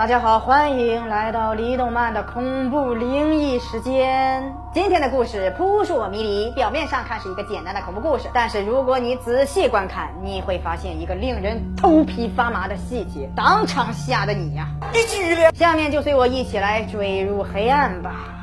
大家好，欢迎来到李动漫的恐怖灵异时间。今天的故事扑朔迷离，表面上看是一个简单的恐怖故事，但是如果你仔细观看，你会发现一个令人头皮发麻的细节，当场吓得你呀！你剧烈。下面就随我一起来坠入黑暗吧。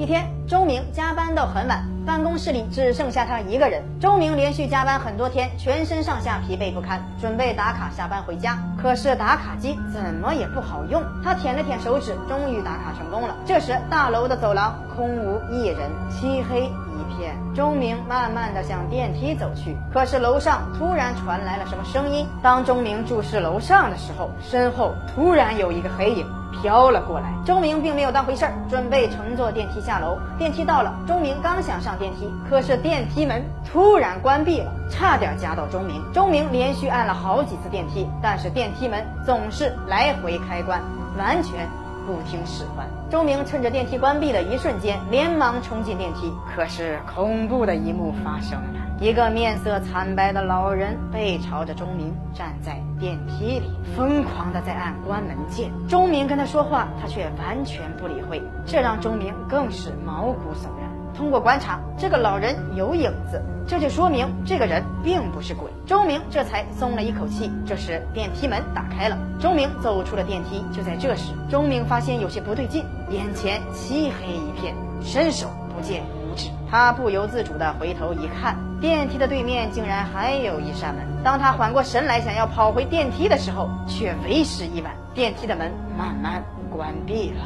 一天，周明加班到很晚。办公室里只剩下他一个人。周明连续加班很多天，全身上下疲惫不堪，准备打卡下班回家。可是打卡机怎么也不好用。他舔了舔手指，终于打卡成功了。这时，大楼的走廊空无一人，漆黑一片。钟明慢慢的向电梯走去，可是楼上突然传来了什么声音。当钟明注视楼上的时候，身后突然有一个黑影。飘了过来，钟明并没有当回事儿，准备乘坐电梯下楼。电梯到了，钟明刚想上电梯，可是电梯门突然关闭了，差点夹到钟明。钟明连续按了好几次电梯，但是电梯门总是来回开关，完全不听使唤。钟明趁着电梯关闭的一瞬间，连忙冲进电梯，可是恐怖的一幕发生了。一个面色惨白的老人背朝着钟明站在电梯里，疯狂的在按关门键。钟明跟他说话，他却完全不理会，这让钟明更是毛骨悚然。通过观察，这个老人有影子，这就说明这个人并不是鬼。钟明这才松了一口气。这时电梯门打开了，钟明走出了电梯。就在这时，钟明发现有些不对劲，眼前漆黑一片，伸手不见五指。他不由自主地回头一看。电梯的对面竟然还有一扇门。当他缓过神来，想要跑回电梯的时候，却为时已晚。电梯的门慢慢关闭了。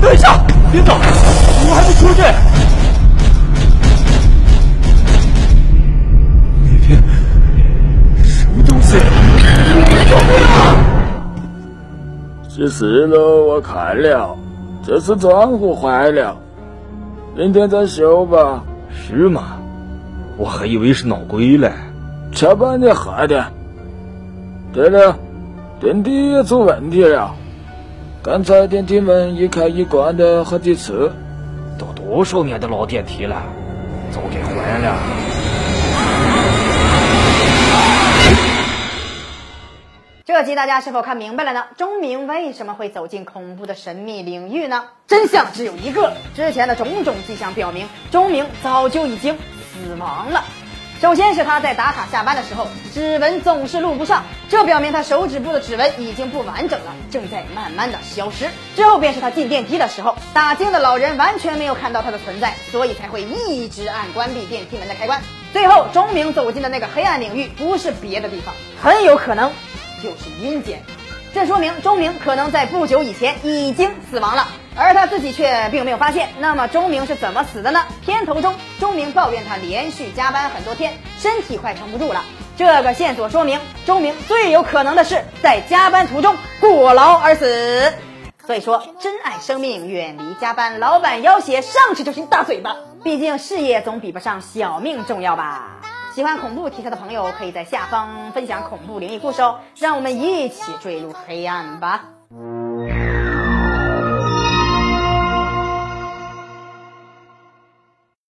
等一下，别走，我还没出去。是四楼，我看了，这是窗户坏了，明天再修吧。是吗？我还以为是闹鬼嘞，才把你害的。对了，电梯也出问题了，刚才电梯门一开一关的好几次。都多少年的老电梯了，早该坏了。这集大家是否看明白了呢？钟明为什么会走进恐怖的神秘领域呢？真相只有一个，之前的种种迹象表明，钟明早就已经。死亡了。首先是他在打卡下班的时候，指纹总是录不上，这表明他手指部的指纹已经不完整了，正在慢慢的消失。之后便是他进电梯的时候，打更的老人完全没有看到他的存在，所以才会一直按关闭电梯门的开关。最后，钟明走进的那个黑暗领域，不是别的地方，很有可能就是阴间。这说明钟明可能在不久以前已经死亡了，而他自己却并没有发现。那么钟明是怎么死的呢？片头中，钟明抱怨他连续加班很多天，身体快撑不住了。这个线索说明，钟明最有可能的是在加班途中过劳而死。所以说，珍爱生命，远离加班。老板要挟，上去就是一大嘴巴。毕竟事业总比不上小命重要吧。喜欢恐怖题材的朋友，可以在下方分享恐怖灵异故事哦，让我们一起坠入黑暗吧。